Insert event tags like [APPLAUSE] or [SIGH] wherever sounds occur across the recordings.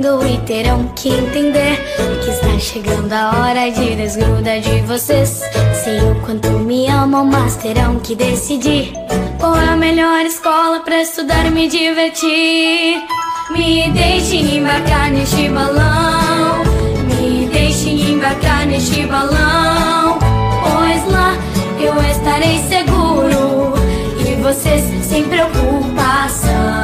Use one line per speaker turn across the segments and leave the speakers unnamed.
E terão que entender que está chegando a hora de desgrudar de vocês. Sei o quanto me amam, mas terão que decidir qual é a melhor escola para estudar e me divertir. Me deixem embarcar neste balão, me deixem embarcar neste balão, pois lá eu estarei seguro e vocês sem preocupação.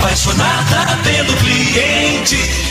apaixonada pelo cliente.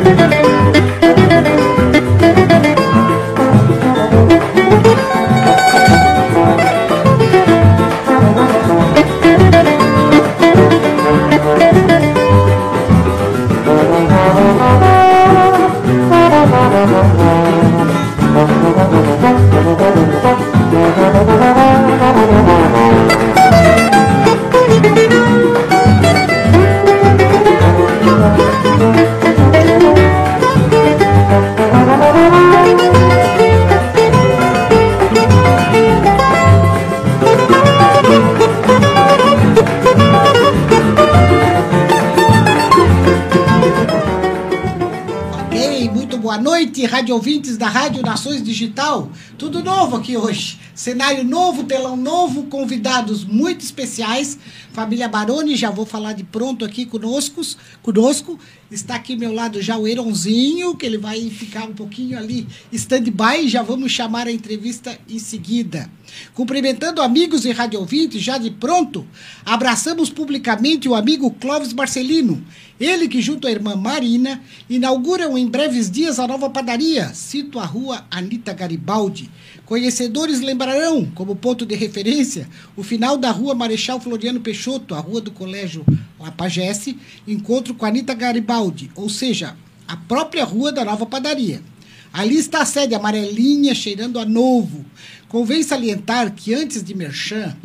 Ok, Digital. Tudo novo aqui hoje. Cenário novo, telão novo, convidados muito especiais. Família Baroni, já vou falar de pronto aqui conosco. conosco. Está aqui meu lado já o Eronzinho, que ele vai ficar um pouquinho ali stand-by. Já vamos chamar a entrevista em seguida. Cumprimentando amigos e rádio ouvintes, já de pronto, abraçamos publicamente o amigo Clóvis Marcelino. Ele que, junto à irmã Marina, inauguram em breves dias a nova padaria. Cito a rua Anita Garibaldi. Conhecedores lembrarão, como ponto de referência, o final da rua Marechal Floriano Peixoto, a rua do Colégio Lapagesse, encontro com Anita Garibaldi, ou seja, a própria rua da nova padaria. Ali está a sede amarelinha, cheirando a novo. Convém salientar que antes de Merchan,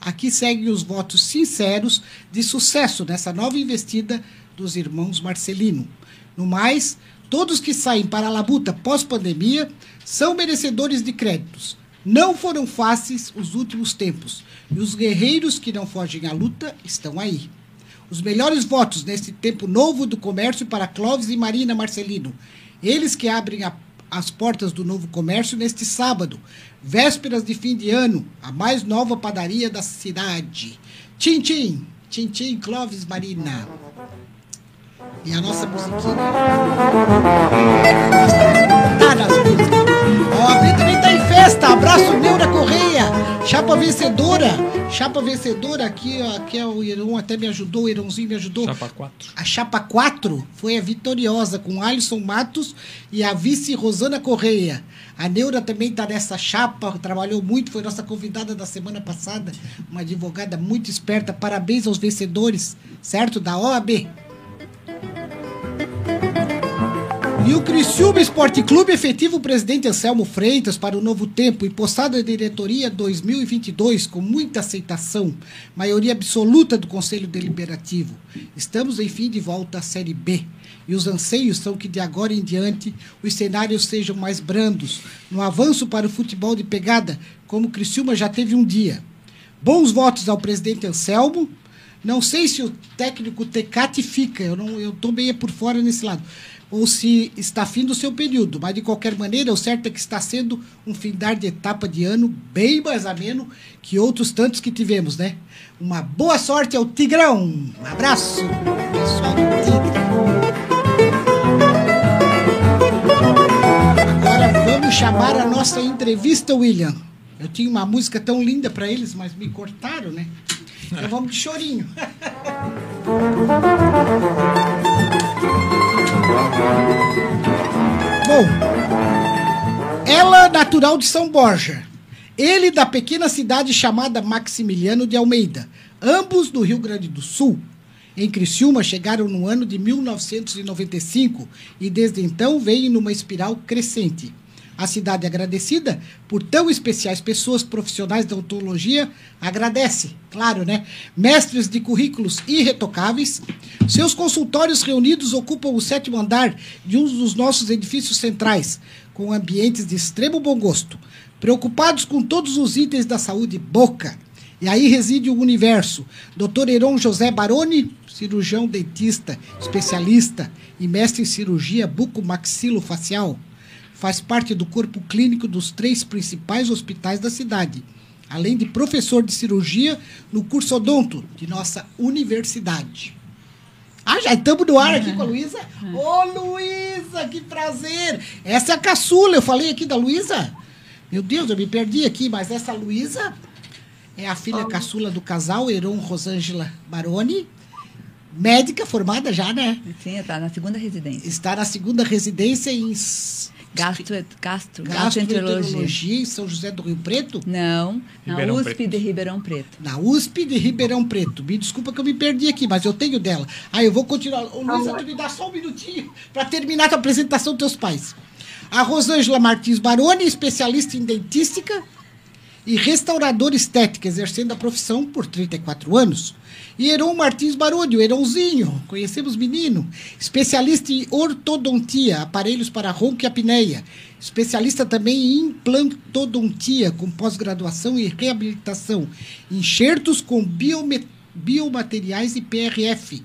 aqui seguem os votos sinceros de sucesso nessa nova investida dos irmãos Marcelino. No mais, todos que saem para a labuta pós-pandemia são merecedores de créditos. Não foram fáceis os últimos tempos, e os guerreiros que não fogem à luta estão aí. Os melhores votos neste tempo novo do comércio para Clóvis e Marina Marcelino. Eles que abrem a, as portas do novo comércio neste sábado, vésperas de fim de ano, a mais nova padaria da cidade. Tchim, tchim, tchim, tchim, Clóvis Marina. E a nossa musiquinha. Tá nas músicas. Ó, a também tá em festa. Abraço, Neura Correia. Chapa vencedora. Chapa vencedora aqui, ó, aqui é o Irão até me ajudou, o Irãozinho me ajudou.
Chapa 4.
A chapa 4 foi a vitoriosa, com Alisson Matos e a vice Rosana Correia. A Neura também está nessa chapa, trabalhou muito, foi nossa convidada da semana passada, uma advogada muito esperta. Parabéns aos vencedores, certo? Da OAB. E o Criciúma Esporte Clube efetiva o presidente Anselmo Freitas para o novo tempo e postado a diretoria 2022 com muita aceitação, maioria absoluta do Conselho Deliberativo. Estamos, enfim, de volta à Série B. E os anseios são que de agora em diante os cenários sejam mais brandos, no avanço para o futebol de pegada, como o Criciúma já teve um dia. Bons votos ao presidente Anselmo. Não sei se o técnico Tecate fica, eu não, eu meio por fora nesse lado ou se está fim do seu período, mas de qualquer maneira, o certo é que está sendo um findar de etapa de ano bem mais ameno que outros tantos que tivemos, né? Uma boa sorte ao Tigrão. Um abraço, pessoal do Tigre. Agora vamos chamar a nossa entrevista, William. Eu tinha uma música tão linda para eles, mas me cortaram, né? Então vamos de chorinho. Bom, ela natural de São Borja, ele da pequena cidade chamada Maximiliano de Almeida, ambos do Rio Grande do Sul. Em Criciúma chegaram no ano de 1995 e desde então vêm numa espiral crescente. A cidade agradecida por tão especiais pessoas profissionais da odontologia agradece, claro, né? Mestres de currículos irretocáveis. Seus consultórios reunidos ocupam o sétimo andar de um dos nossos edifícios centrais, com ambientes de extremo bom gosto, preocupados com todos os itens da saúde boca. E aí reside o universo. Dr. Heron José Baroni, cirurgião dentista, especialista e mestre em cirurgia bucomaxilofacial faz parte do corpo clínico dos três principais hospitais da cidade, além de professor de cirurgia no curso odonto de nossa universidade. Ah, já estamos no ar aqui com a Luísa? Ô, Luísa, que prazer! Essa é a caçula, eu falei aqui da Luísa? Meu Deus, eu me perdi aqui, mas essa Luísa é a filha caçula do casal, Heron Rosângela Baroni, médica formada já, né?
Sim, está na segunda residência.
Está na segunda residência em
Gastro, gastro, gastroenterologia.
gastroenterologia em São José do Rio Preto?
Não, na
Ribeirão
USP
Preto.
de Ribeirão Preto.
Na USP de Ribeirão Preto. Me desculpa que eu me perdi aqui, mas eu tenho dela. Aí eu vou continuar. Ô, Luísa, tu me dá só um minutinho para terminar a apresentação dos teus pais. A Rosângela Martins Baroni, especialista em dentística e restauradora estética, exercendo a profissão por 34 anos. E Heron Martins Baroni, o Heronzinho, conhecemos menino, especialista em ortodontia, aparelhos para ronco e apneia, especialista também em implantodontia, com pós-graduação e reabilitação, enxertos com biome- biomateriais e PRF,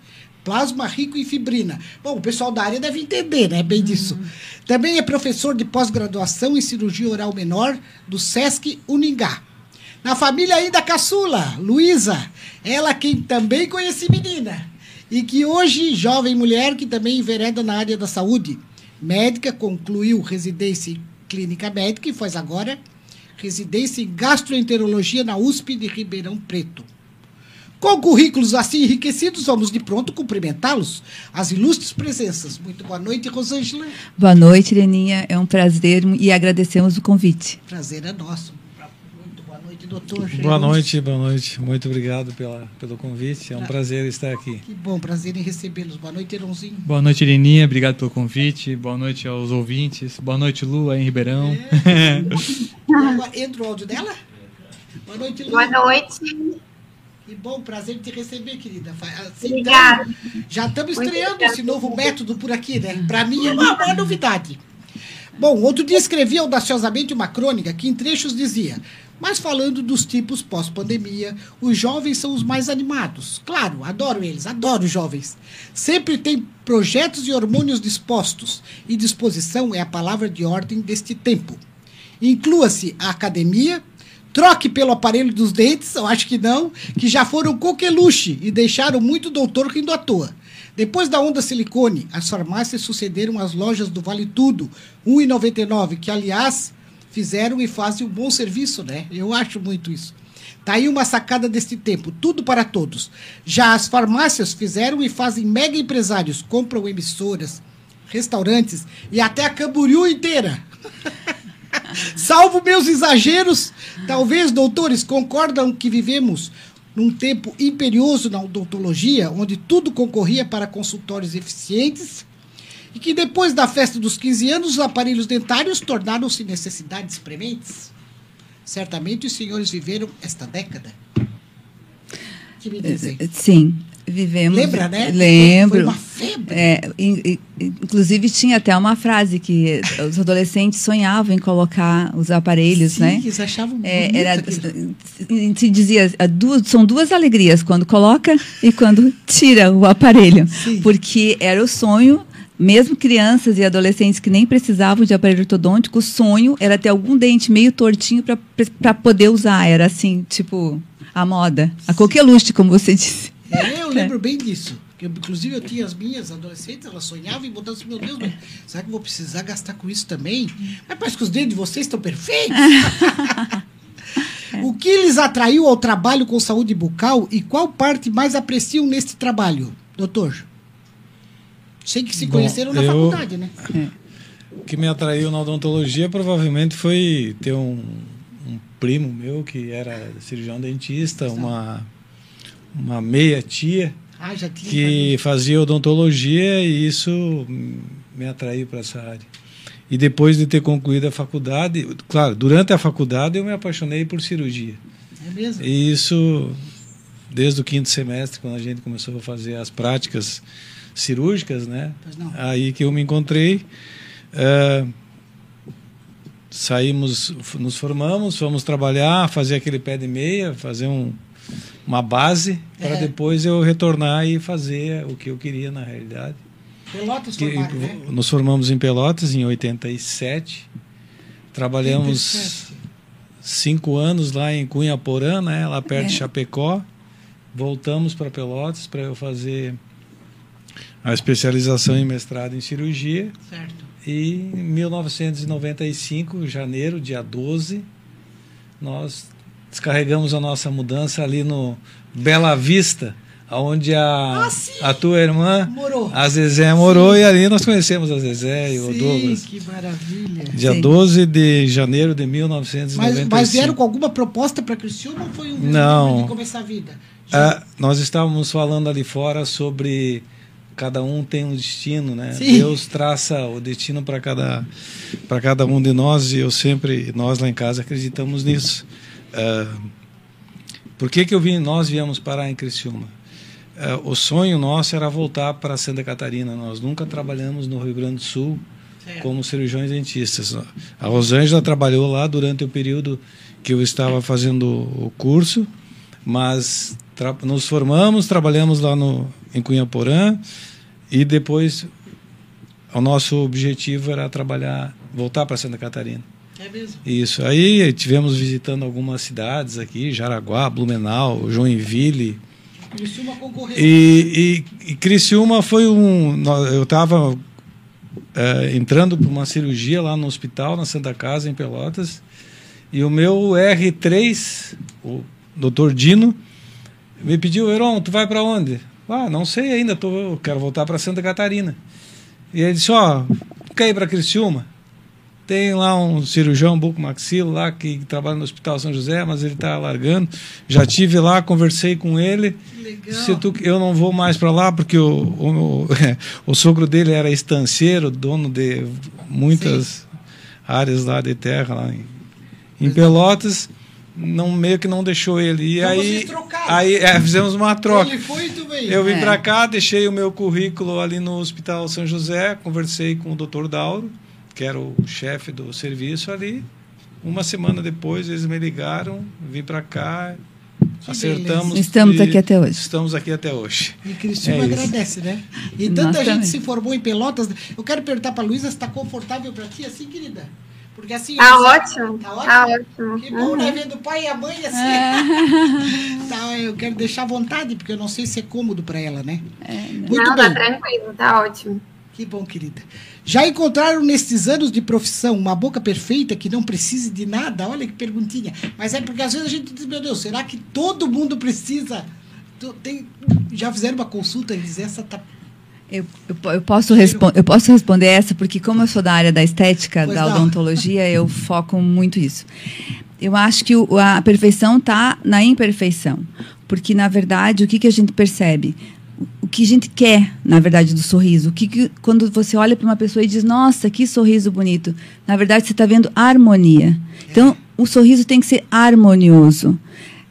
plasma rico em fibrina. Bom, o pessoal da área deve entender, né, bem disso. Também é professor de pós-graduação em cirurgia oral menor do SESC Uningá. Na família ainda caçula, Luísa, ela quem também conheci menina. E que hoje, jovem mulher que também envereda na área da saúde. Médica, concluiu residência em clínica médica e faz agora residência em gastroenterologia na USP de Ribeirão Preto. Com currículos assim enriquecidos, vamos de pronto cumprimentá-los. As ilustres presenças. Muito boa noite, Rosângela.
Boa noite, Leninha. É um prazer e agradecemos o convite.
Prazer é nosso. Muito boa noite, doutor.
Boa noite, boa noite. Muito obrigado pela, pelo convite. É um prazer estar aqui.
Que bom, prazer em recebê-los. Boa noite, Eronzinho.
Boa noite, Irininha. Obrigado pelo convite. Boa noite aos ouvintes. Boa noite, Lu, aí em Ribeirão.
É. [LAUGHS] Entra o áudio dela? Boa noite, Lu.
Boa noite.
Que bom, prazer te receber, querida. Assim,
Obrigada.
então, já estamos estreando esse novo método por aqui, né? Para mim é uma, uma novidade. Bom, outro dia escrevi audaciosamente uma crônica que em trechos dizia: Mas falando dos tipos pós-pandemia, os jovens são os mais animados. Claro, adoro eles, adoro os jovens. Sempre tem projetos e hormônios dispostos, e disposição é a palavra de ordem deste tempo. Inclua-se a academia, troque pelo aparelho dos dentes, eu acho que não, que já foram coqueluche e deixaram muito doutor rindo à toa. Depois da onda silicone, as farmácias sucederam às lojas do Vale Tudo, R$ 1,99, que, aliás, fizeram e fazem um bom serviço, né? Eu acho muito isso. Tá aí uma sacada deste tempo, tudo para todos. Já as farmácias fizeram e fazem mega empresários, compram emissoras, restaurantes e até a Camboriú inteira. [LAUGHS] Salvo meus exageros, talvez, doutores, concordam que vivemos num tempo imperioso na odontologia, onde tudo concorria para consultórios eficientes, e que depois da festa dos 15 anos, os aparelhos dentários tornaram-se necessidades prementes. Certamente os senhores viveram esta década. Que me dizem?
Sim, vivemos.
Lembra, né?
Lembro.
Foi uma febre.
É, in- in- inclusive tinha até uma frase que os adolescentes sonhavam em colocar os aparelhos,
Sim,
né?
que eles achavam
É, era, se dizia, "Ah, duas- são duas alegrias, quando coloca e quando tira o aparelho.
Sim.
Porque era o sonho, mesmo crianças e adolescentes que nem precisavam de aparelho ortodôntico, o sonho era ter algum dente meio tortinho para poder usar. Era assim, tipo, a moda. A coqueluche, como você [LAUGHS] disse.
É, eu lembro bem disso. Que, eu, inclusive, eu tinha as minhas adolescentes, elas sonhavam em botar assim, meu Deus, mas será que eu vou precisar gastar com isso também? Mas parece que os dedos de vocês estão perfeitos. [LAUGHS] o que lhes atraiu ao trabalho com saúde bucal e qual parte mais apreciam neste trabalho, doutor? Sei que se
Bom,
conheceram na
eu-
faculdade, né?
O que me atraiu na odontologia provavelmente foi ter um, um primo meu que era cirurgião dentista, uma, uma meia tia
Ah,
que fazia odontologia e isso me atraiu para essa área. E depois de ter concluído a faculdade, claro, durante a faculdade eu me apaixonei por cirurgia.
É mesmo?
E isso desde o quinto semestre, quando a gente começou a fazer as práticas cirúrgicas, né? Aí que eu me encontrei. eh, saímos, nos formamos, fomos trabalhar, fazer aquele pé de meia, fazer um, uma base, para
É.
depois eu retornar e fazer o que eu queria na realidade.
Pelotas
Que-
né?
Nos formamos em Pelotas em 87. Trabalhamos
87.
cinco anos lá em Cunhaporã, né, lá perto de
É.
Chapecó. Voltamos para Pelotas para eu fazer a especialização em mestrado em cirurgia.
Certo.
E em 1995, janeiro, dia 12, nós descarregamos a nossa mudança ali no Bela Vista, onde a,
Ah, sim!
a tua irmã,
Morou.
a Zezé, morou, e ali nós conhecemos a Zezé e o
Sim,
Douglas.
que maravilha.
Dia
Sim.
12 de janeiro de
Mas,
1995.
mas vieram com alguma proposta para Criciúma ou foi um
Não.
de começar a vida?
Ah, nós estávamos falando ali fora sobre cada um tem um destino, né?
Sim.
Deus traça o destino para cada para cada um de nós e eu sempre nós lá em casa acreditamos nisso. Ah, por que que eu vim? Nós viemos parar em Criciúma. Ah, o sonho nosso era voltar para Santa Catarina. Nós nunca trabalhamos no Rio Grande do Sul
Certo.
como cirurgiões dentistas. A Rosângela trabalhou lá durante o período que eu estava fazendo o curso, mas nos formamos, trabalhamos lá no, em Cunhaporã e depois o nosso objetivo era trabalhar, voltar para Santa Catarina.
É mesmo?
Isso. Aí tivemos visitando algumas cidades aqui, Jaraguá, Blumenau, Joinville.
Criciúma concorreu.
E, e, e Criciúma foi um. Eu estava entrando para uma cirurgia lá no hospital, na Santa Casa, em Pelotas, e o meu R3, o doutor Dino, me pediu: Heron, tu vai para onde? Ah, não sei ainda, tô, eu quero voltar para Santa Catarina. E ele disse: Ó, quer ir para Criciúma? Tem lá um cirurgião bucomaxilo lá que trabalha no Hospital São José, mas ele está largando. Já tive lá, conversei com ele.
Legal.
Se tu, eu não vou mais para lá porque o, o, [LAUGHS] o sogro dele era estanceiro, dono de muitas áreas lá de terra lá em, em Pelotas. Não, meio que não deixou ele. E
Então
aí, aí é, fizemos uma troca.
Ele foi tu veio.
Eu vim
É.
para cá, deixei o meu currículo ali no Hospital São José, conversei com o Dr. Dauro, que era o chefe do serviço ali. Uma semana depois eles me ligaram, vim para cá, acertamos.
beleza. Estamos aqui até hoje.
Estamos aqui até hoje.
E Cristina
É isso.
agradece, né? E
Nós
tanta gente
também.
se formou em Pelotas. Eu quero perguntar pra Luísa se está confortável pra ti assim, querida. Porque assim.
Tá
você-
ótimo.
Tá ótimo?
Tá ótimo.
Que bom,
Uhum.
né? Vendo o pai e a mãe assim. [LAUGHS] tá, eu quero deixar à vontade, porque eu não sei se é cômodo pra ela, né? Muito
Não,
bem.
tá tranquilo, tá ótimo.
Que bom, querida. Já encontraram nestes anos de profissão uma boca perfeita que não precise de nada? Olha que perguntinha. Mas é porque às vezes a gente diz, meu Deus, será que todo mundo precisa? Tem, já fizeram uma consulta e diz, essa tá.
Eu, eu, eu posso eu posso responder essa, porque como eu sou da área da estética,
Pois
da
não.
odontologia, eu [LAUGHS] foco muito isso. Eu acho que o- a perfeição está na imperfeição. Porque, na verdade, o que, que a gente percebe? O- que a gente quer, na verdade, do sorriso. O que, que quando você olha para uma pessoa e diz, nossa, que sorriso bonito. Na verdade, você está vendo harmonia. Então, o sorriso tem que ser harmonioso.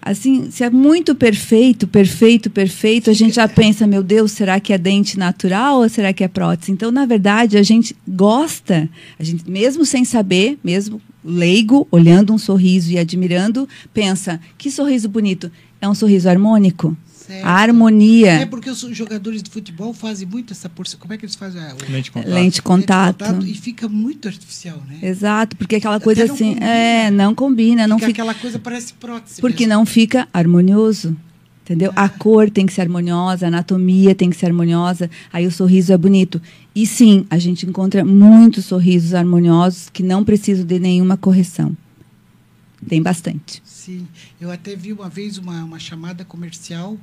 Assim, se é muito perfeito, perfeito, perfeito, a gente já pensa, meu Deus, será que é dente natural ou será que é prótese? Então, na verdade, a gente gosta, a gente mesmo sem saber, mesmo leigo, olhando um sorriso e admirando, pensa, que sorriso bonito. É um sorriso harmônico.
Certo.
A harmonia.
É porque os jogadores de futebol fazem muito essa porção. Como é que eles fazem? a- o-
Lente de contato.
Lente de contato.
E fica muito artificial, né?
Exato, porque aquela
Até
coisa
não
assim,
combina.
é, não combina, não
fica
fica
aquela coisa parece prótese.
Porque
mesmo.
não fica harmonioso. Entendeu? A cor tem que ser harmoniosa, a anatomia tem que ser harmoniosa, aí o sorriso é bonito. E sim, a gente encontra muitos sorrisos harmoniosos que não precisam de nenhuma correção. Tem bastante.
Sim, eu até vi uma vez uma, uma chamada comercial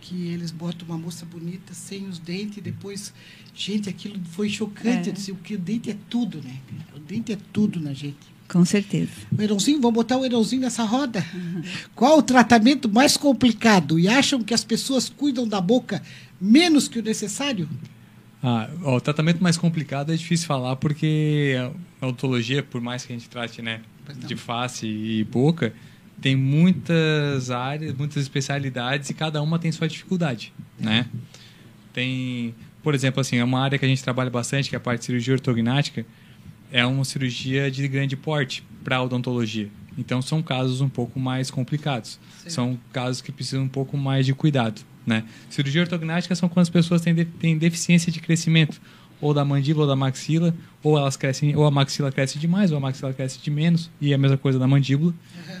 que eles botam uma moça bonita sem os dentes e depois, gente, aquilo foi chocante.
É.
Eu disse, o que o dente é tudo, né? O dente é tudo na gente.
Com certeza.
O Eronzinho, vamos botar o Eronzinho nessa roda? Qual o tratamento mais complicado? E acham que as pessoas cuidam da boca menos que o necessário?
Ah, ó, o tratamento mais complicado é difícil falar porque a odontologia, por mais que a gente trate né, de face e boca, tem muitas áreas, muitas especialidades e cada uma tem sua dificuldade, né? Tem, por exemplo, assim, é uma área que a gente trabalha bastante, que é a parte de cirurgia ortognática, é uma cirurgia de grande porte para odontologia. Então são casos um pouco mais complicados. São casos que precisam um pouco mais de cuidado, né? Cirurgia ortognática são quando as pessoas têm, de- têm deficiência de crescimento ou da mandíbula ou da maxila, ou elas crescem, ou a maxila cresce demais, ou a maxila cresce de menos, e é a mesma coisa da mandíbula.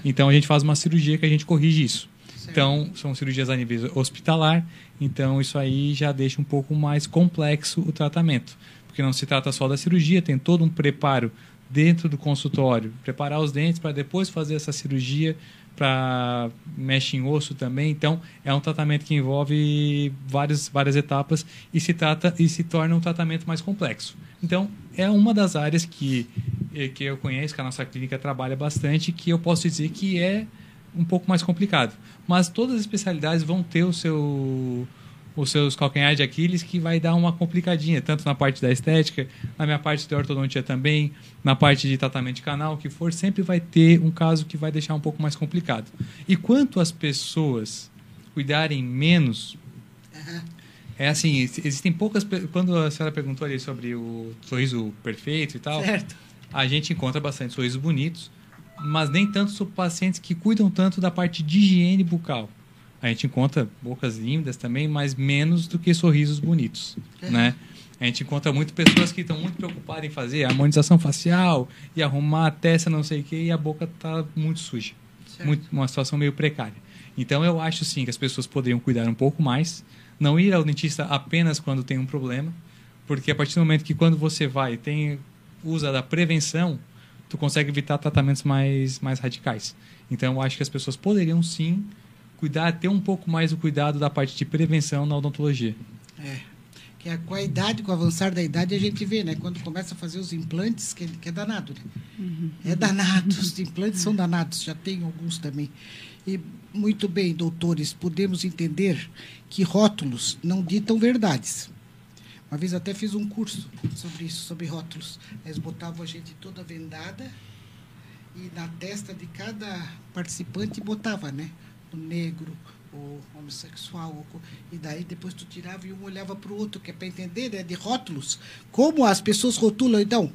Então a gente faz uma cirurgia que a gente corrige isso. Então, são cirurgias a nível hospitalar, então isso aí já deixa um pouco mais complexo o tratamento. Porque não se trata só da cirurgia, tem todo um preparo dentro do consultório, preparar os dentes para depois fazer essa cirurgia, para mexe em osso também. Então, é um tratamento que envolve várias, várias etapas e se trata e se torna um tratamento mais complexo. Então, é uma das áreas que eh, que eu conheço, que a nossa clínica trabalha bastante, que eu posso dizer que é um pouco mais complicado. Mas todas as especialidades vão ter o seu os seus calcanhares de Aquiles que vai dar uma complicadinha, tanto na parte da estética, na minha parte de ortodontia também, na parte de tratamento de canal, o que for, sempre vai ter um caso que vai deixar um pouco mais complicado. E quanto as pessoas cuidarem menos, é assim, ex- existem poucas... Quando a senhora perguntou ali sobre o sorriso perfeito e tal,
Certo.
a gente encontra bastante sorrisos bonitos, mas nem tanto sobre pacientes que cuidam tanto da parte de higiene bucal. A gente encontra bocas lindas também, mas menos do que sorrisos bonitos, né? A gente encontra muito pessoas que estão muito preocupadas em fazer harmonização facial e arrumar a testa, não sei o quê, e a boca está muito suja. Muito, uma situação meio precária. Então, eu acho sim que as pessoas poderiam cuidar um pouco mais, não ir ao dentista apenas quando tem um problema, porque a partir do momento que quando você vai tem usa da prevenção, tu consegue evitar tratamentos mais, mais radicais. Então, eu acho que as pessoas poderiam sim cuidar, ter um pouco mais o cuidado da parte de prevenção na odontologia.
É. Que é com a idade, com o avançar da idade, a gente vê, né? Quando começa a fazer os implantes, que, que é danado, né? É danado, os implantes são danados, já tem alguns também. E, muito bem, doutores, podemos entender que rótulos não ditam verdades. Uma vez até fiz um curso sobre isso, sobre rótulos. Eles botavam a gente toda vendada e na testa de cada participante botava, né? O negro, o homossexual, o e daí depois tu tirava e um olhava para o outro, que é para entender, né? De rótulos. Como as pessoas rotulam, então.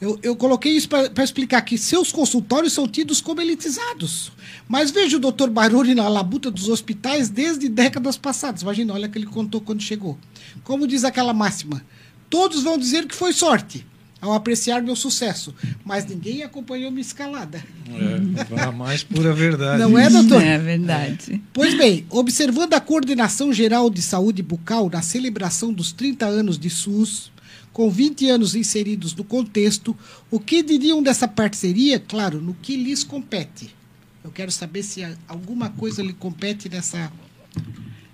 Eu, eu coloquei isso para explicar que seus consultórios são tidos como elitizados. Mas veja o doutor Baroni na labuta dos hospitais desde décadas passadas. Imagina, olha que ele contou quando chegou. Como diz aquela máxima, todos vão dizer que foi sorte ao apreciar meu sucesso, mas ninguém acompanhou minha escalada.
É, a mais pura verdade.
Não é, doutor?
É verdade.
Pois bem, observando a Coordenação Geral de Saúde Bucal na celebração dos 30 anos de SUS, com 20 anos inseridos no contexto, o que diriam dessa parceria, claro, no que lhes compete? Eu quero saber se alguma coisa lhe compete nessa,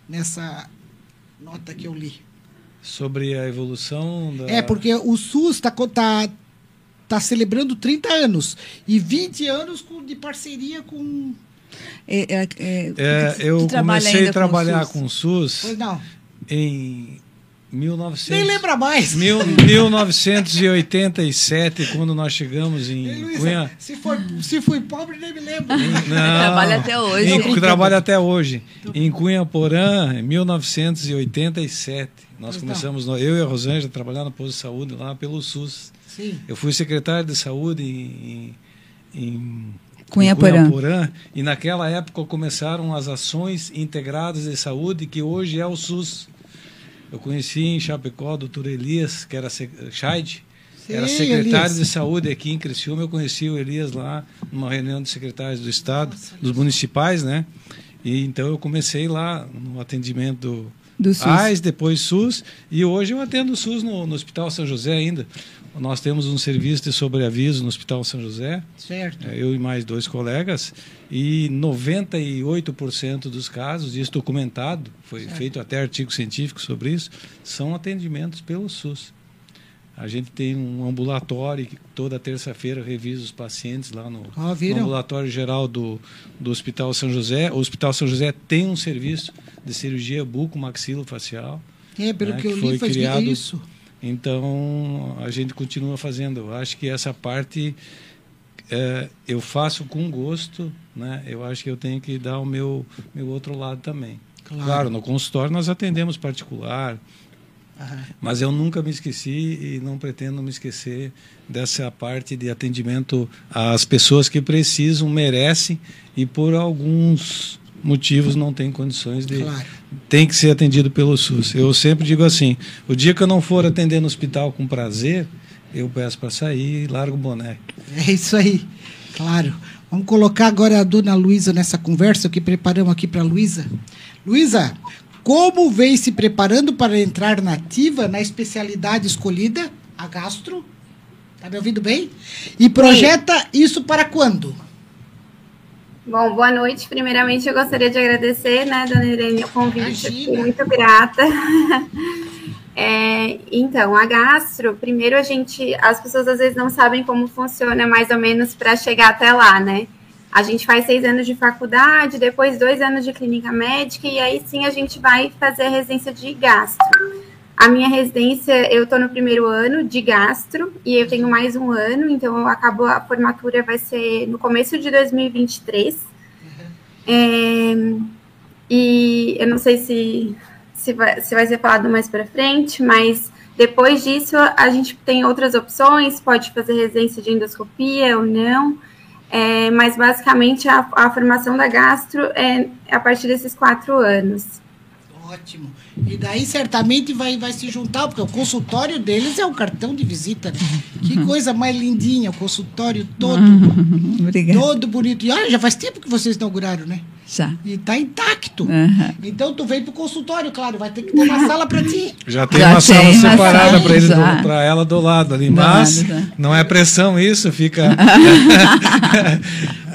nessa nota que eu li.
Sobre a evolução da.
É, porque o SUS está tá, tá celebrando 30 anos e 20 anos com- de parceria com.
É, é, é,
É, eu comecei a trabalhar
SUS?
com o SUS
não.
em 1900,
Nem lembra mais.
mil- 1987, quando nós chegamos
Ei,
em
Luísa,
Cunha.
se, for, se fui pobre, nem me lembro. [LAUGHS]
Não,
Trabalha até hoje.
Em, trabalha até hoje. Em Cunha Porã, em 1987. Nós
Pois
começamos, eu e a Rosângela, trabalhar no posto de saúde lá pelo SUS.
Sim.
Eu fui secretário de saúde em, em
Cunha
em
Porã.
Porã, e naquela época começaram as ações integradas de saúde, que hoje é o SUS. Eu conheci em Chapecó o doutor Elias, que era Scheid, era secretário
Elias.
de saúde aqui em Criciúma. Eu conheci o Elias lá numa reunião de secretários do Estado, dos municipais, né? E então eu comecei lá no atendimento do,
SUS.
AIS, depois SUS, e hoje eu atendo o SUS no, no Hospital São José ainda. Nós temos um serviço de sobreaviso no Hospital São José,
Certo.
é, eu e mais dois colegas, e 98% dos casos, isso documentado, foi feito até artigo científico sobre isso, são atendimentos pelo SUS. A gente tem um ambulatório que toda terça-feira revisa os pacientes lá no,
Ó,
no ambulatório geral do, do Hospital São José. O Hospital São José tem um serviço de cirurgia buco-maxilofacial.
É, pelo
né,
que eu
foi
li, faz
criado
isso.
então, a gente continua fazendo. Eu acho que essa parte é, eu faço com gosto, né? Eu acho que eu tenho que dar o meu, meu outro lado também.
Claro.
no consultório nós atendemos particular,
Aham.
mas eu nunca me esqueci e não pretendo me esquecer dessa parte de atendimento às pessoas que precisam, merecem e por alguns motivos não têm condições de
Claro.
tem que ser atendido pelo SUS. Eu sempre digo assim: o dia que eu não for atender no hospital com prazer, eu peço para sair e largo o boné.
É isso aí. Claro. Vamos colocar agora a dona Luísa nessa conversa que preparamos aqui para a Luísa. Luísa, como vem se preparando para entrar na ativa na especialidade escolhida, a gastro? Tá me ouvindo bem? E projeta isso para quando?
Bom, boa noite. Primeiramente, eu gostaria de agradecer, né, dona Irene, o convite. Fiquei muito grata. [LAUGHS] É, então, a gastro, primeiro a gente, as pessoas às vezes não sabem como funciona mais ou menos para chegar até lá, né? A gente faz seis anos de faculdade, depois dois anos de clínica médica, e aí sim a gente vai fazer a residência de gastro. A minha residência, eu estou no primeiro ano de gastro e eu tenho mais um ano, então eu acabo, a formatura vai ser no começo de 2023. É, e eu não sei se, se, vai, se vai ser falado mais para frente, mas depois disso a gente tem outras opções, pode fazer residência de endoscopia ou não. É, mas basicamente a, a formação da gastro é a partir desses quatro anos.
Ótimo. E daí certamente vai, vai se juntar, porque o consultório deles é um cartão de visita. né? Que coisa mais lindinha, o consultório todo, [LAUGHS]
Obrigada.
todo bonito. E olha, já faz tempo que vocês inauguraram, né?
Já.
E tá intacto.
Aham.
Então tu vem pro consultório, claro, vai ter que ter uma sala para ti.
Já tem
Já
uma sala
tem uma
separada
sala,
para ele, para ela do lado ali,
Do
mas
lado, já.
não é pressão isso, fica. [LAUGHS]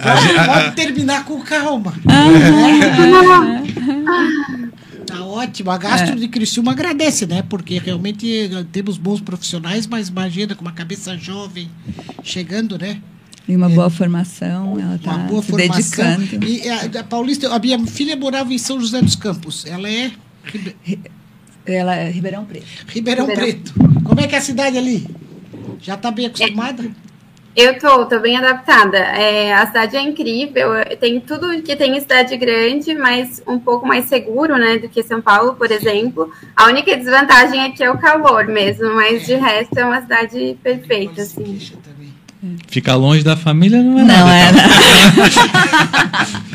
A
Pode, terminar com calma. Tá Ótimo. A Gastro de Criciúma agradece, né? Porque realmente eh, temos bons profissionais, mas imagina com uma cabeça jovem chegando, né?
E uma boa formação, ela
Uma
está
boa
se
formação.
dedicando.
E a, a Paulista, a minha filha morava em São José dos Campos. Ela é Ribe-
Ela é Ribeirão Preto.
Ribeirão
Ribeirão.
Preto. Como é que é a cidade ali? Já está bem acostumada?
Eu tô, tô bem adaptada. É, a cidade é incrível, tem tudo que tem em cidade grande, mas um pouco mais seguro, né, do que São Paulo, por exemplo. A única desvantagem aqui é o calor mesmo, mas de resto é uma cidade perfeita, assim.
Ficar longe da família não é
Não
nada.
é,
tá? [LAUGHS]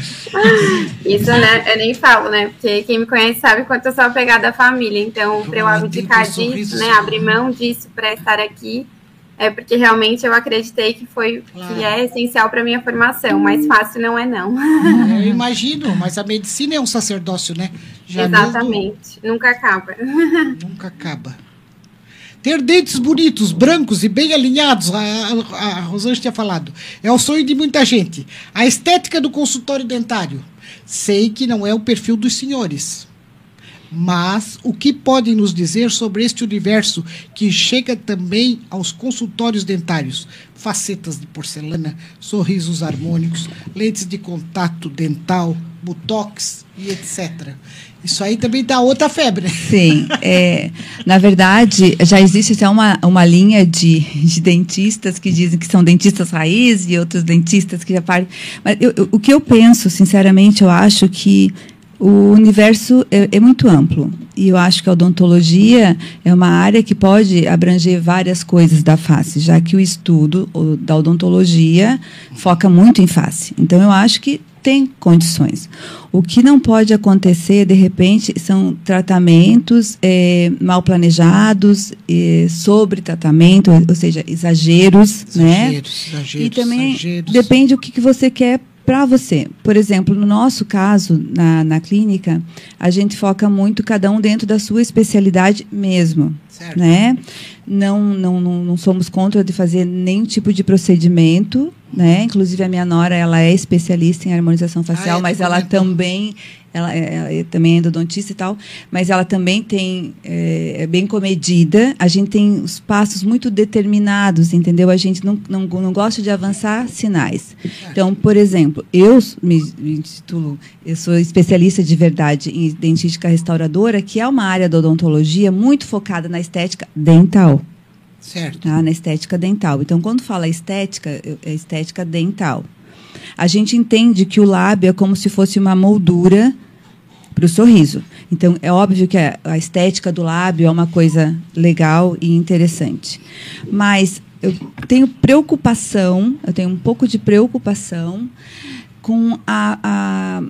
Isso, né, eu nem falo, né, porque quem me conhece sabe quanto eu sou apegada à família. Então, para eu abdicar disso, né, abrir mão disso para estar aqui, é porque realmente eu acreditei que foi
Claro.
que é essencial para minha formação. Mais fácil não é não.
Eu imagino, mas a medicina é um sacerdócio, né? Já mesmo-
Exatamente, nunca acaba.
Nunca acaba. Ter dentes bonitos, brancos e bem alinhados, a, a, a Rosângela tinha falado, é o sonho de muita gente. A estética do consultório dentário. Sei que não é o perfil dos senhores. Mas o que podem nos dizer sobre este universo que chega também aos consultórios dentários? Facetas de porcelana, sorrisos harmônicos, lentes de contato dental, botox e etc. Isso aí também dá outra febre.
Sim, é, na verdade, já existe até uma, uma linha de, de dentistas que dizem que são dentistas raiz e outros dentistas que já partem. Mas eu- eu- o que eu penso, sinceramente, eu acho que o universo é, é muito amplo. E eu acho que a odontologia é uma área que pode abranger várias coisas da face, já que o estudo o, da odontologia foca muito em face. Então, eu acho que tem condições. O que não pode acontecer, de repente, são tratamentos eh, mal planejados, eh, sobre tratamento, ou seja, exageros, né?
Exageros, exageros,
e também
exageros.
depende o que, que você quer para você. Por exemplo, no nosso caso, na, na clínica, a gente foca muito cada um dentro da sua especialidade mesmo.
Certo.
Né? Não, não, não, não somos contra de fazer nenhum tipo de procedimento. Né? Inclusive, a minha nora ela é especialista em harmonização facial,
Ah, é,
mas ela
comentou.
também ela é, ela é também endodontista e tal, mas ela também tem é, é bem comedida. A gente tem os passos muito determinados, entendeu? A gente não, não, não gosta de avançar sinais. Então, por exemplo, eu me, me intitulo, eu sou especialista de verdade em dentística restauradora, que é uma área da odontologia muito focada na estética dental
Certo.
tá? na estética dental. Então, quando fala estética, é estética dental. A gente entende que o lábio é como se fosse uma moldura para o sorriso. Então, é óbvio que a, a estética do lábio é uma coisa legal e interessante. Mas eu tenho preocupação, eu tenho um pouco de preocupação com a, a,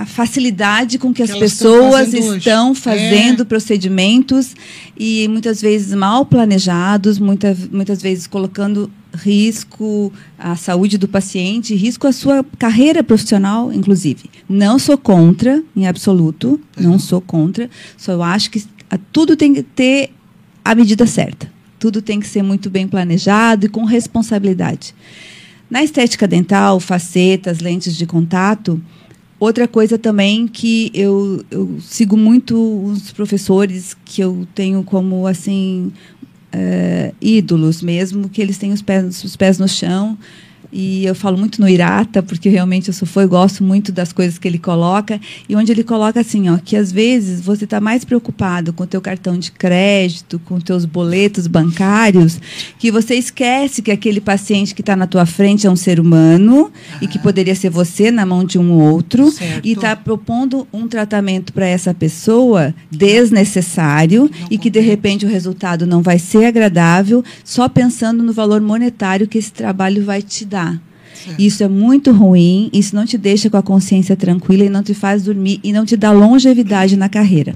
a facilidade com que as
Que estão
pessoas
fazendo hoje.
estão
É.
fazendo procedimentos e muitas vezes mal planejados, muita, muitas vezes colocando risco à saúde do paciente, risco à sua carreira profissional, inclusive. Não sou contra, em absoluto, não sou contra, só eu acho que a- tudo tem que ter a medida certa. Tudo tem que ser muito bem planejado e com responsabilidade. Na estética dental, facetas, lentes de contato, outra coisa também que eu, eu sigo muito os professores que eu tenho como assim eh, ídolos mesmo, que eles têm os pés, os pés no chão. E eu falo muito no Irata, porque realmente eu sou fã e gosto muito das coisas que ele coloca. E onde ele coloca assim, ó, que às vezes você está mais preocupado com o teu cartão de crédito, com teus boletos bancários, que você esquece que aquele paciente que está na tua frente é um ser humano e que poderia ser você na mão de um outro
Certo.
e está propondo um tratamento para essa pessoa desnecessário e que de repente o resultado não vai ser agradável, só pensando no valor monetário que esse trabalho vai te dar. Isso é muito ruim, isso não te deixa com a consciência tranquila e não te faz dormir e não te dá longevidade na carreira.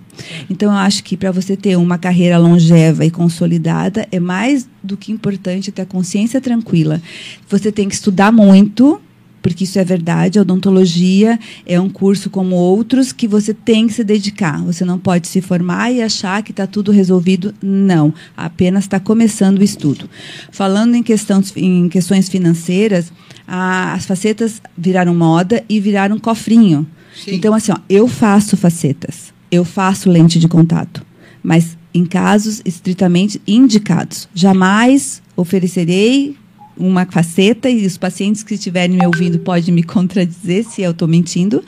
Então, eu acho que para você ter uma carreira longeva e consolidada, é mais do que importante ter a consciência tranquila. Você tem que estudar muito, porque isso é verdade. A odontologia é um curso como outros que você tem que se dedicar. Você não pode se formar e achar que está tudo resolvido. Não. Apenas está começando o estudo. Falando em, questão, em questões financeiras, a- as facetas viraram moda e viraram cofrinho.
Sim.
Então, assim, ó, eu faço facetas. eu faço lente de contato, mas em casos estritamente indicados. Jamais oferecerei uma faceta e os pacientes que estiverem me ouvindo podem me contradizer se eu estou mentindo.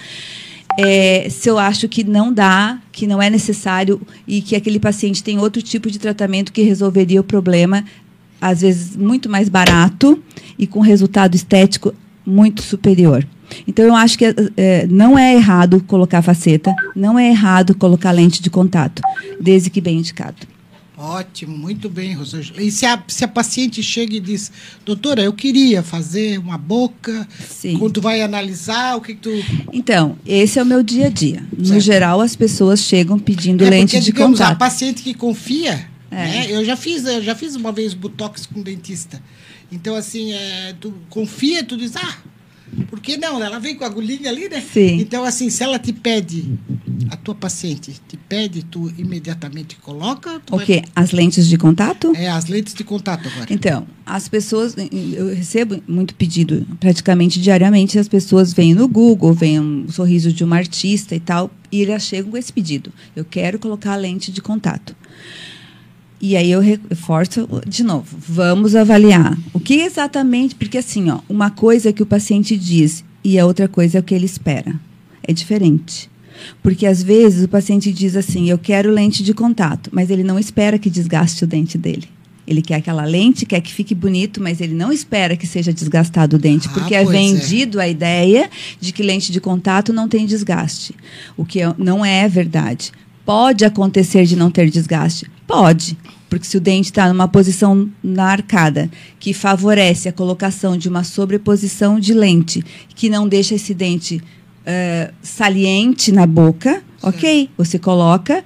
É, se eu acho que não dá, que não é necessário e que aquele paciente tem outro tipo de tratamento que resolveria o problema, às vezes muito mais barato e com resultado estético muito superior. Então, eu acho que é, não é errado colocar faceta, não é errado colocar lente de contato, desde que bem indicado.
Ótimo, muito bem, Rosângela. E se a, se a paciente chega e diz, doutora, eu queria fazer uma boca,
Sim.
quando vai analisar, o que, que tu.
Então, esse é o meu dia a dia. No
Certo.
geral, as pessoas chegam pedindo
é
lente
porque,
de
digamos, a
contato.
paciente que confia,
É.
né? Eu já fiz, eu já fiz uma vez botox com dentista. Então, assim, é, tu confia, tu diz, ah, por que não? Ela vem com a agulhinha ali, né?
Sim.
Então, assim, se ela te pede, a tua paciente te pede, tu imediatamente coloca. Tu
O
vai-
quê? As lentes de contato?
É, as lentes de contato agora.
Então, as pessoas, eu recebo muito pedido, praticamente diariamente, as pessoas vêm no Google, vêm um sorriso de uma artista e tal, e elas chegam com esse pedido. Eu quero colocar a lente de contato. E aí eu reforço de novo, vamos avaliar. O que exatamente, porque assim, ó, uma coisa é que o paciente diz e a outra coisa é o que ele espera. É diferente. Porque às vezes o paciente diz assim, eu quero lente de contato, mas ele não espera que desgaste o dente dele. Ele quer aquela lente, quer que fique bonito, mas ele não espera que seja desgastado o dente,
Ah,
porque é
é.
vendido a ideia de que lente de contato não tem desgaste, o que é- não é verdade. Pode acontecer de não ter desgaste? Pode, porque se o dente está numa posição na arcada que favorece a colocação de uma sobreposição de lente, que não deixa esse dente eh, saliente na boca, ok? Você coloca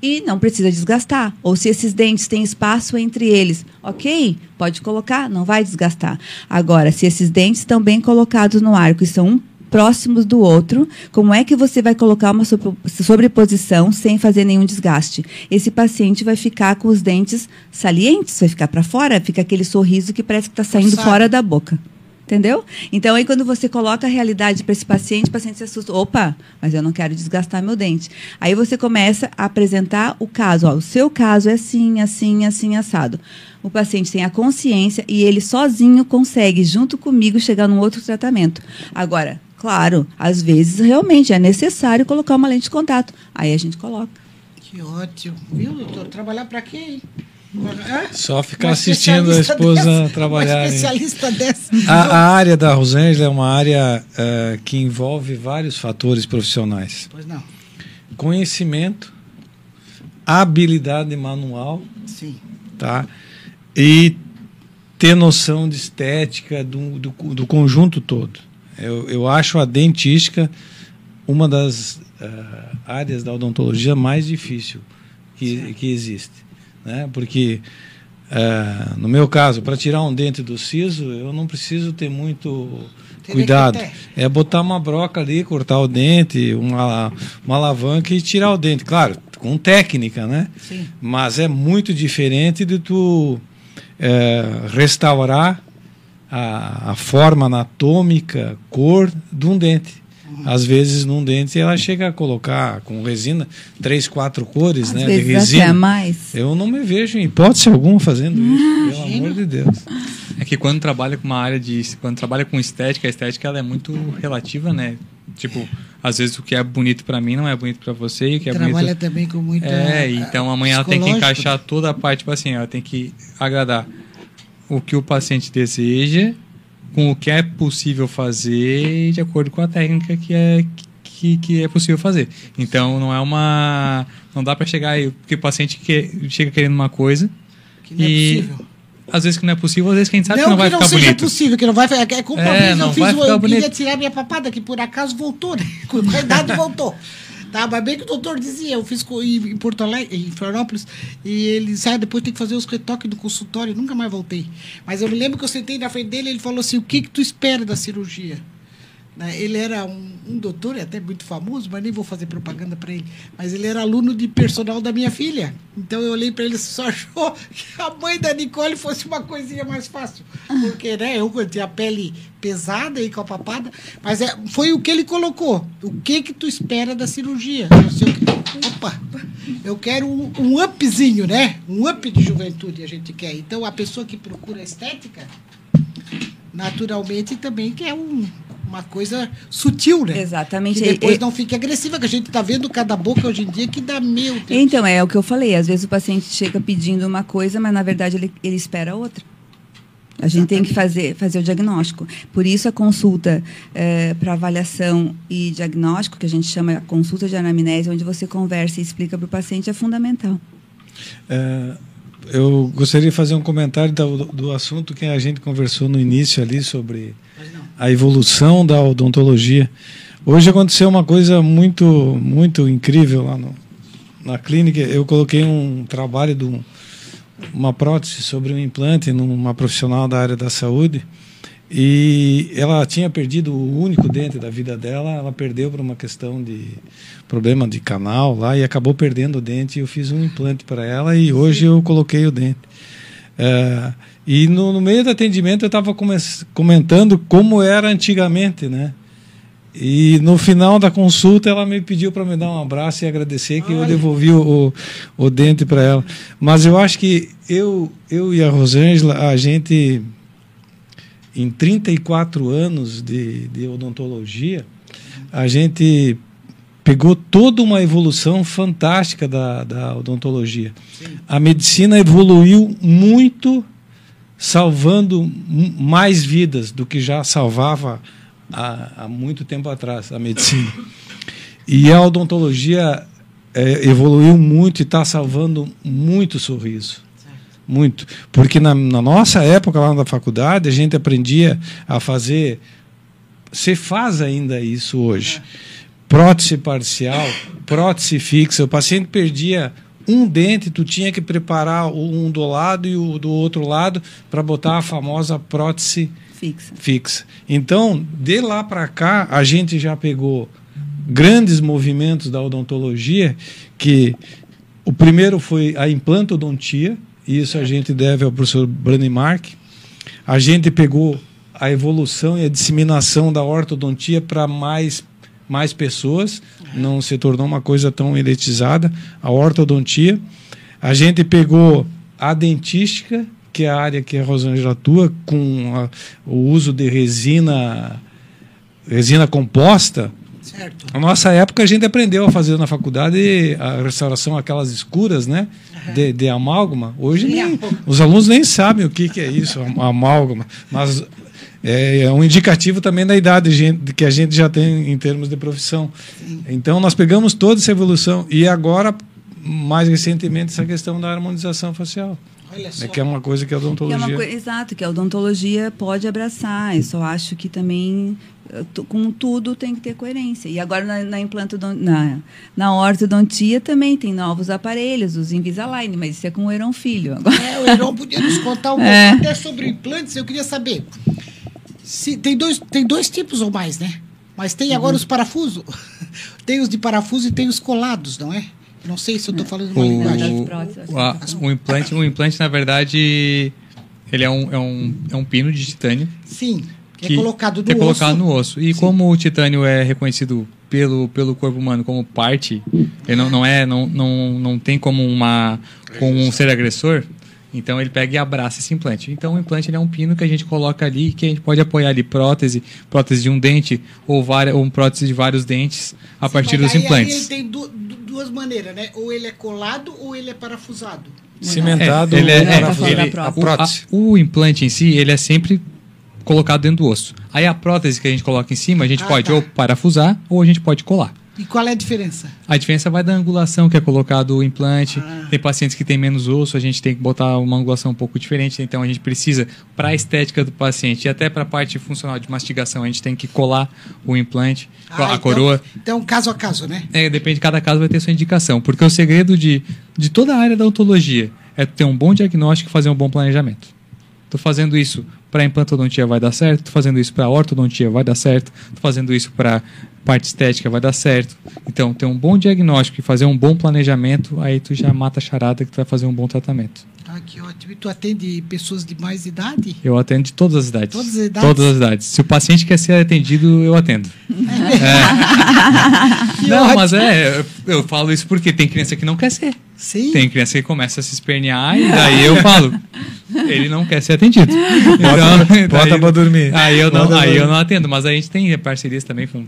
e não precisa desgastar. Ou se esses dentes têm espaço entre eles, ok, pode colocar, não vai desgastar. Agora, se esses dentes estão bem colocados no arco e são um próximos do outro, como é que você vai colocar uma sobre- sobreposição sem fazer nenhum desgaste? Esse paciente vai ficar com os dentes salientes, vai ficar para fora, fica aquele sorriso que parece que está saindo fora da boca. Entendeu? Então, aí, quando você coloca a realidade para esse paciente, o paciente se assusta. Opa, mas eu não quero desgastar meu dente. Aí você começa a apresentar o caso. Ó, o seu caso é assim, assim, assim, assado. O paciente tem a consciência e ele sozinho consegue, junto comigo, chegar num outro tratamento. Agora, claro, às vezes realmente é necessário colocar uma lente de contato. Aí a gente coloca.
Que ótimo. Viu, doutor? Trabalhar para quê, hein? Hã?
Só ficar
Uma
assistindo a esposa
dessa,
trabalhar. Hein?
especialista dessa.
A, a área da Rosângela é uma área eh, que envolve vários fatores profissionais:
Pois não.
conhecimento, habilidade manual,
Sim.
tá? E ter noção de estética do, do, do conjunto todo. Eu, eu acho a dentística uma das ah, áreas da odontologia mais difícil que, que existe, né? Porque ah, no meu caso, para tirar um dente do siso, eu não preciso ter muito cuidado. É botar uma broca ali, cortar o dente, uma, uma alavanca e tirar o dente. Claro, com técnica, né?
Sim.
Mas é muito diferente de tu eh, restaurar a, a forma anatômica, cor de um dente. Às vezes, num dente, ela chega a colocar com resina três, quatro cores
Às
né, de
vezes
resina.
até mais.
Eu não me vejo em hipótese alguma fazendo isso, pelo amor de Deus.
É que quando trabalha com uma área de. Quando trabalha com estética, a estética ela é muito relativa, né? Tipo, às vezes o que é bonito pra mim não é bonito pra você e o que é
Trabalha
bonito.
também com muito.
É, então amanhã ela tem que encaixar toda a parte, tipo assim, ela tem que agradar o que o paciente deseja, com o que é possível fazer, de acordo com a técnica que é, que, que é possível fazer. Então não é uma. Não dá pra chegar aí, porque o paciente que, chega querendo uma coisa.
Que não é
e
possível.
às vezes que não é possível, às vezes que a gente sabe
não
que não vai
que não
ficar
seja
bonito.
possível, que não vai É culpa
É,
minha,
não
eu fiz
ficar
eu queria
bonito.
tirar minha papada, que por acaso voltou, né? [LAUGHS] Com a idade voltou. [LAUGHS] Tá, mas bem que o doutor dizia, eu fiz em Porto Alegre, em Florianópolis, e ele disse, ah, depois tem que fazer os retoques do consultório, nunca mais voltei. Mas eu me lembro que eu sentei na frente dele e ele falou assim, o que que tu espera da cirurgia? Né, Ele era um, um doutor, é até muito famoso, mas nem vou fazer propaganda para ele. Mas ele era aluno de personal da minha filha. Então eu olhei para ele e só achou que a mãe da Nicole fosse uma coisinha mais fácil. Porque, né, eu tinha a pele pesada e com a papada. Mas é, foi o que ele colocou. O que que tu espera da cirurgia? Eu sei o que- Opa, eu quero um, um upzinho, né? Um up de juventude a gente quer. Então a pessoa que procura estética, naturalmente também quer um, uma coisa sutil, né?
Exatamente.
Que depois
E-
não fique agressiva, que a gente tá vendo cada boca hoje em dia que dá meu Deus.
Então, é o que eu falei. Às vezes o paciente chega pedindo uma coisa, mas na verdade ele, ele espera outra. A gente tem que fazer, fazer o diagnóstico. Por isso, a consulta para avaliação e diagnóstico, que a gente chama a consulta de anamnese, onde você conversa e explica para o paciente, é fundamental.
É, eu gostaria de fazer um comentário do, do assunto que a gente conversou no início ali sobre a evolução da odontologia. Hoje aconteceu uma coisa muito muito incrível lá no, na clínica. Eu coloquei um trabalho de um- uma prótese sobre um implante numa profissional da área da saúde e ela tinha perdido o único dente da vida dela. Ela perdeu por uma questão de problema de canal lá e acabou perdendo o dente. Eu fiz um implante para ela e hoje eu coloquei o dente. É, e no, no meio do atendimento eu estava comentando como era antigamente, né? E no final da consulta ela me pediu para me dar um abraço e agradecer que eu devolvi o, o, o dente para ela. Mas eu acho que eu, eu e a Rosângela, a gente, em 34 anos de, de odontologia, a gente pegou toda uma evolução fantástica da, da odontologia. A medicina evoluiu muito, salvando mais vidas do que já salvava há, há muito tempo atrás a medicina. E a odontologia eh, evoluiu muito e está salvando muito sorriso. Muito. Porque na, na nossa época, lá na faculdade, a gente aprendia a fazer. Você faz ainda isso hoje. Prótese parcial, prótese fixa. O paciente perdia um dente, tu tinha que preparar o- um do lado e o do outro lado para botar a famosa prótese
Fixa.
fixa. Então, de lá para cá, a gente já pegou grandes movimentos da odontologia, que o primeiro foi a implantodontia, e isso a gente deve ao professor Branimark. A gente pegou a evolução e a disseminação da ortodontia para mais mais pessoas, não se tornou uma coisa tão elitizada, a ortodontia. A gente pegou a dentística, que é a área que a Rosângela atua, com a- o uso de resina, resina composta.
Certo.
Na nossa época, a gente aprendeu a fazer na faculdade a restauração, aquelas escuras, né? De, de amálgama. Hoje, nem, os alunos nem sabem o que, que é isso, am- amálgama. Mas é, é um indicativo também da idade que a gente já tem em termos de profissão. Então, nós pegamos toda essa evolução. E agora, mais recentemente, essa questão da harmonização facial.
Olha só.
É que é uma coisa que a
Que é
odontologia...
uma coi- exato, que a odontologia pode abraçar. Eu só acho que também, eh, com tudo, tem que ter coerência. E agora na, na na, na ortodontia também tem novos aparelhos, os Invisalign, mas isso é com o Heron Filho. Agora,
É, o Heron podia nos contar um [LAUGHS] pouco
É.
até sobre implantes. Eu queria saber. Se, tem, dois, tem dois tipos ou mais, né? Mas tem agora os parafusos. [LAUGHS] tem os de parafuso e tem os colados, não é? Não sei se eu estou falando uma linguagem.
O, a- o implante, o implante, na verdade, ele é um, é um, é um pino de titânio.
Sim, que, é colocado no
que é colocado
osso.
no osso. E como o titânio é reconhecido pelo, pelo corpo humano como parte, ele não, não é, não, não, não tem como uma como um ser agressor. Então ele pega e abraça esse implante. Então o implante ele é um pino que a gente coloca ali, que a gente pode apoiar ali prótese, prótese de um dente ou várias, ou prótese de vários dentes a partir
Mas
dos
aí- aí
implantes.
ele tem du- du- duas maneiras, né? Ou ele é colado ou ele é parafusado.
Cimentado
É, ele é,
ou
é,
parafusado?
ele-
A
o-
prótese.
a- o implante em si, ele é sempre colocado dentro do osso. Aí a prótese que a gente coloca em cima, a gente
Ah,
pode
tá.
ou parafusar ou a gente pode colar.
E qual é a diferença?
A diferença vai da angulação que é colocado o implante.
Ah.
Tem pacientes que têm menos osso, a gente tem que botar uma angulação um pouco diferente. Então a gente precisa, para a estética do paciente e até para a parte funcional de mastigação, a gente tem que colar o implante,
Ah,
a
então-
coroa.
Então, caso a caso, né?
É, depende, cada caso vai ter sua indicação. Porque o segredo de, de toda a área da odontologia é ter um bom diagnóstico e fazer um bom planejamento. Tô fazendo isso para implantodontia vai dar certo, tô fazendo isso para ortodontia vai dar certo, tô fazendo isso para parte estética vai dar certo. Então, ter um bom diagnóstico e fazer um bom planejamento, aí tu já mata a charada que tu vai fazer um bom tratamento.
Ah, que ótimo. E tu atende pessoas de mais idade?
Eu atendo de todas as idades.
Todas as idades?
Todas as idades. Se o paciente quer ser atendido, eu atendo. [LAUGHS]
Que
Não,
ótimo.
mas é, eu- eu falo isso porque tem criança que não quer ser.
Sim.
Tem criança que começa a se espernear e daí eu falo, ele não quer ser atendido. Então,
bota
daí-
pra dormir.
Aí eu, não,
Bota
aí eu não atendo, mas a gente tem parcerias também com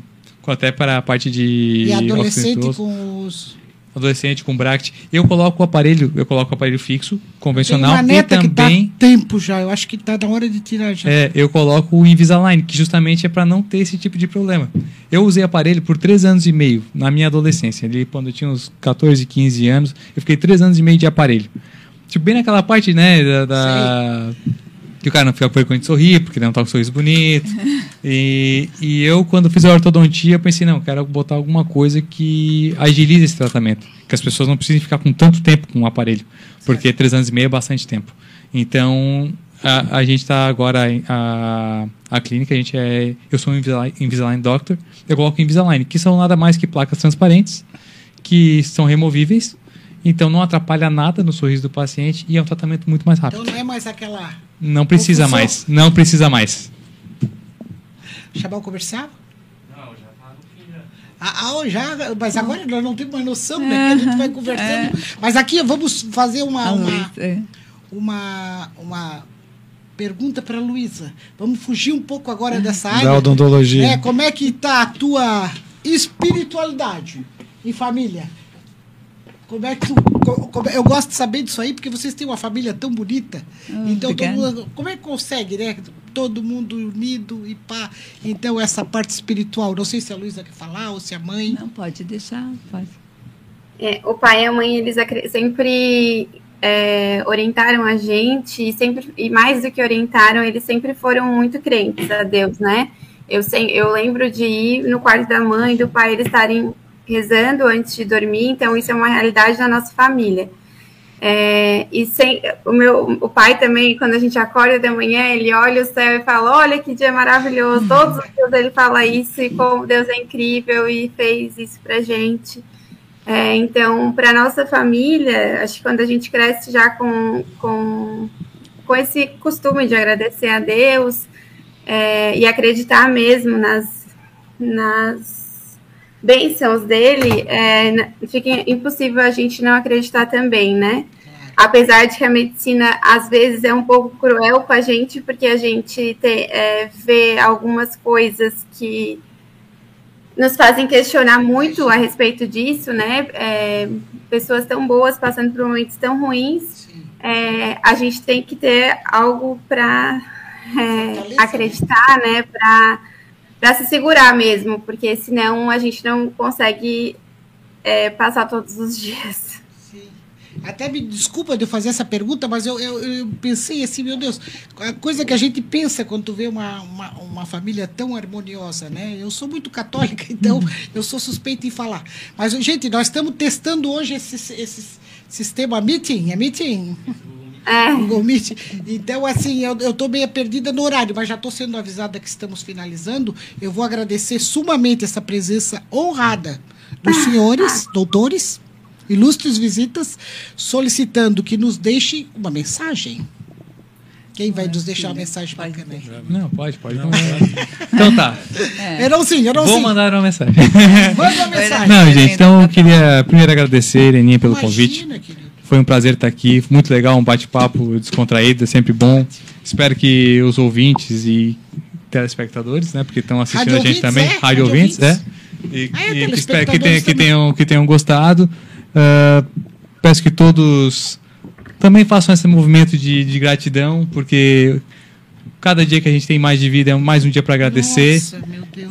até para a parte de
E adolescente com os.
adolescente com Bract. Eu coloco o aparelho, eu coloco o aparelho fixo,
Tem
convencional
uma
e
neta que
também
tempo já. Eu acho que tá na hora de tirar já.
é, eu coloco o Invisalign, que justamente é para não ter esse tipo de problema. Eu usei aparelho por três anos e meio na minha adolescência. Ali, quando eu tinha uns 14, 15 anos, eu fiquei três anos e meio de aparelho. Tipo, bem naquela parte, né, da... da- que o cara não fica vergonha de sorrir, porque não tá com um sorriso bonito. [LAUGHS] E, e eu, quando fiz a ortodontia, eu pensei, não, eu quero botar alguma coisa que agilize esse tratamento. Que as pessoas não precisem ficar com tanto tempo com o aparelho. Porque três anos e meio é bastante tempo. Então, a, a gente está agora, a, a clínica, a gente é, eu sou um Invisalign, Invisalign Doctor, eu coloco Invisalign, que são nada mais que placas transparentes, que são removíveis, então não atrapalha nada no sorriso do paciente e é um tratamento muito mais rápido.
Então não é mais aquela.
Não precisa
Confusão.
mais, não precisa mais.
Chamar o comercial? Não, já tá no fim Ah, ah, já, mas agora nós não temos mais noção, né? Que a gente vai conversando. Mas aqui vamos fazer uma,
A
uma,
é.
uma, uma pergunta para Luísa. Vamos fugir um pouco agora dessa
Da
área.
odontologia.
É, como é que tá a tua espiritualidade em família? Como é que tu, co- como- eu gosto de saber disso aí porque vocês têm uma família tão bonita. então todo
obrigada.
mundo, como é que consegue, né? Todo mundo unido e pá. Então essa parte espiritual, não sei se a Luísa quer falar ou se a mãe.
Não, pode deixar. Pode.
É, o pai e a mãe, eles sempre é, orientaram a gente, e, sempre, e mais do que orientaram, eles sempre foram muito crentes a Deus, né? Eu, sem, eu lembro de ir no quarto da mãe e do pai, eles estarem rezando antes de dormir, então isso é uma realidade da nossa família. É, e sem, o meu o pai também, quando a gente acorda de manhã, ele olha o céu e fala: Olha que dia maravilhoso. Todos os dias ele fala isso e como Deus é incrível e fez isso pra gente. É, então, para nossa família, acho que quando a gente cresce já com, com, com esse costume de agradecer a Deus é, e acreditar mesmo nas, nas bênçãos dele, é, fica impossível a gente não acreditar também, né? Apesar de que a medicina às vezes é um pouco cruel com a gente, porque a gente te- é, vê algumas coisas que nos fazem questionar muito a respeito disso, né? É, pessoas tão boas passando por momentos tão ruins, é, a gente tem que ter algo para acreditar, né? Para para se segurar mesmo, porque senão a gente não consegue é, passar todos os dias.
Até me desculpa de eu fazer essa pergunta, mas eu, eu, eu pensei assim, meu Deus, a coisa que a gente pensa quando vê uma, uma, uma família tão harmoniosa, né? Eu sou muito católica, [LAUGHS] então eu sou suspeita em falar. Mas, gente, nós estamos testando hoje esse, esse sistema meeting, é meeting?
É.
Google Meet. Então, assim, eu, eu tô meio perdida no horário, mas já estou sendo avisada que estamos finalizando. Eu vou agradecer sumamente essa presença honrada dos senhores, [LAUGHS] doutores, ilustres visitas, solicitando que nos deixe uma mensagem. Quem vai nos deixar uma mensagem bacana aí?
Não, pode, pode. Então tá.
Eu não sim, eu não
Vou
sim.
mandar uma mensagem.
Manda uma mensagem.
Não, gente, então eu queria primeiro agradecer, Ireninha, pelo
Imagina,
convite.
querido.
Foi um prazer estar aqui, muito legal, um bate-papo descontraído, é sempre bom. Espero que os ouvintes e telespectadores, né, porque estão assistindo
Rádio
a gente também,
é?
rádio
Rádio
ouvintes, é, e,
Ah,
e espero que, tenha, que, tenham, que tenham gostado. Ah, peço que todos também façam esse movimento de, de gratidão, porque cada dia que a gente tem mais de vida é mais um dia para agradecer.
Nossa.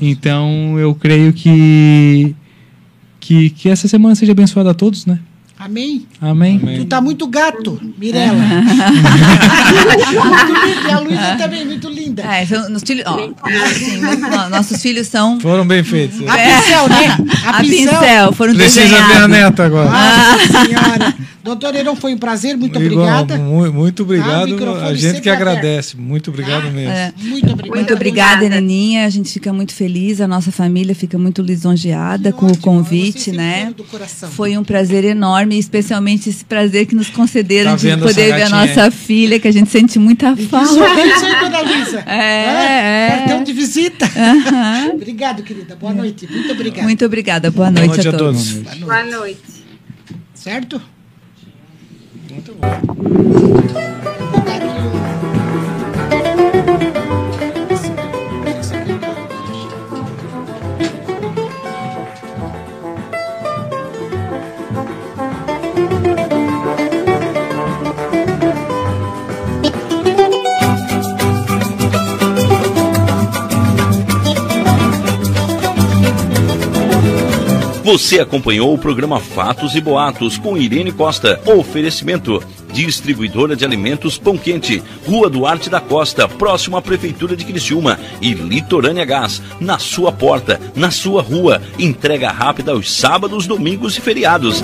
Então eu creio que, que que essa semana seja abençoada a todos, né?
Amém?
Amém.
Tu tá muito gato, Mirella. muito linda. [LAUGHS] E a Luísa também, muito linda.
É, são, nos filhos, ó, assim, no- nossos filhos são
Foram bem feitos.
A pincel, né?
a pincel, foram
Precisa ver a
desenhados.
neta agora.
Nossa senhora. Doutor Heron, foi um prazer, muito
Igual,
obrigada.
mu- muito
Ah, o
obrigado.
microfone
a gente que
aberto.
agradece. Muito obrigado mesmo.
É.
Muito obrigada.
Muito obrigada,
Obrigada.
Neninha. A gente fica muito feliz, a nossa família fica muito lisonjeada com o
Ótimo,
convite,
vocês
né?
sentiram do coração.
Foi um prazer enorme, especialmente esse prazer que nos concederam
Tá
de poder ver a nossa filha, que a gente sente muita falta.
isso aí, dona Luísa. [LAUGHS]
É, é.
Cartão de visita.
Aham.
Obrigado, querida. Boa noite. Muito obrigada.
Muito obrigada. Boa noite, a todos.
Boa noite.
Boa noite.
Certo?
Você acompanhou o programa Fatos e Boatos com Irene Costa. Oferecimento. Distribuidora de Alimentos Pão Quente, Rua Duarte da Costa, próximo à Prefeitura de Criciúma e Litorânea Gás, na sua porta, na sua rua. Entrega rápida aos sábados, domingos e feriados.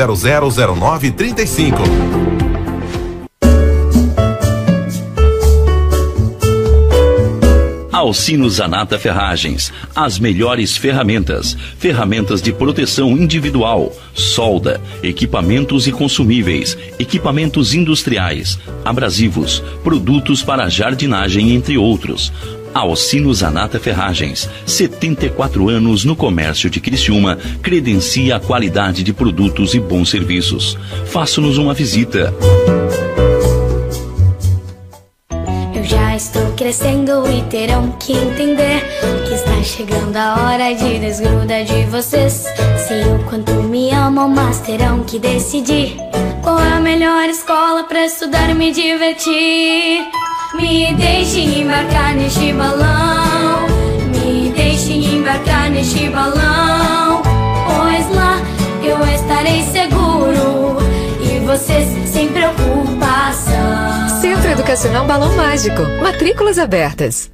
0009 35.
Alcino Zanata Ferragens, as melhores ferramentas, ferramentas de proteção individual, solda, equipamentos e consumíveis, equipamentos industriais, abrasivos, produtos para jardinagem, entre outros. Alcino Zanata Ferragens, 74 anos no comércio de Criciúma, credencia a qualidade de produtos e bons serviços. Faça-nos uma visita.
Eu já estou crescendo e terão que entender que está chegando a hora de desgruda de vocês. Sei o quanto me amam, mas terão que decidir qual é a melhor escola para estudar e me divertir. Me deixe embarcar neste balão, me deixe embarcar neste balão, pois lá eu estarei seguro e vocês sem preocupação.
Centro Educacional Balão Mágico. Matrículas abertas.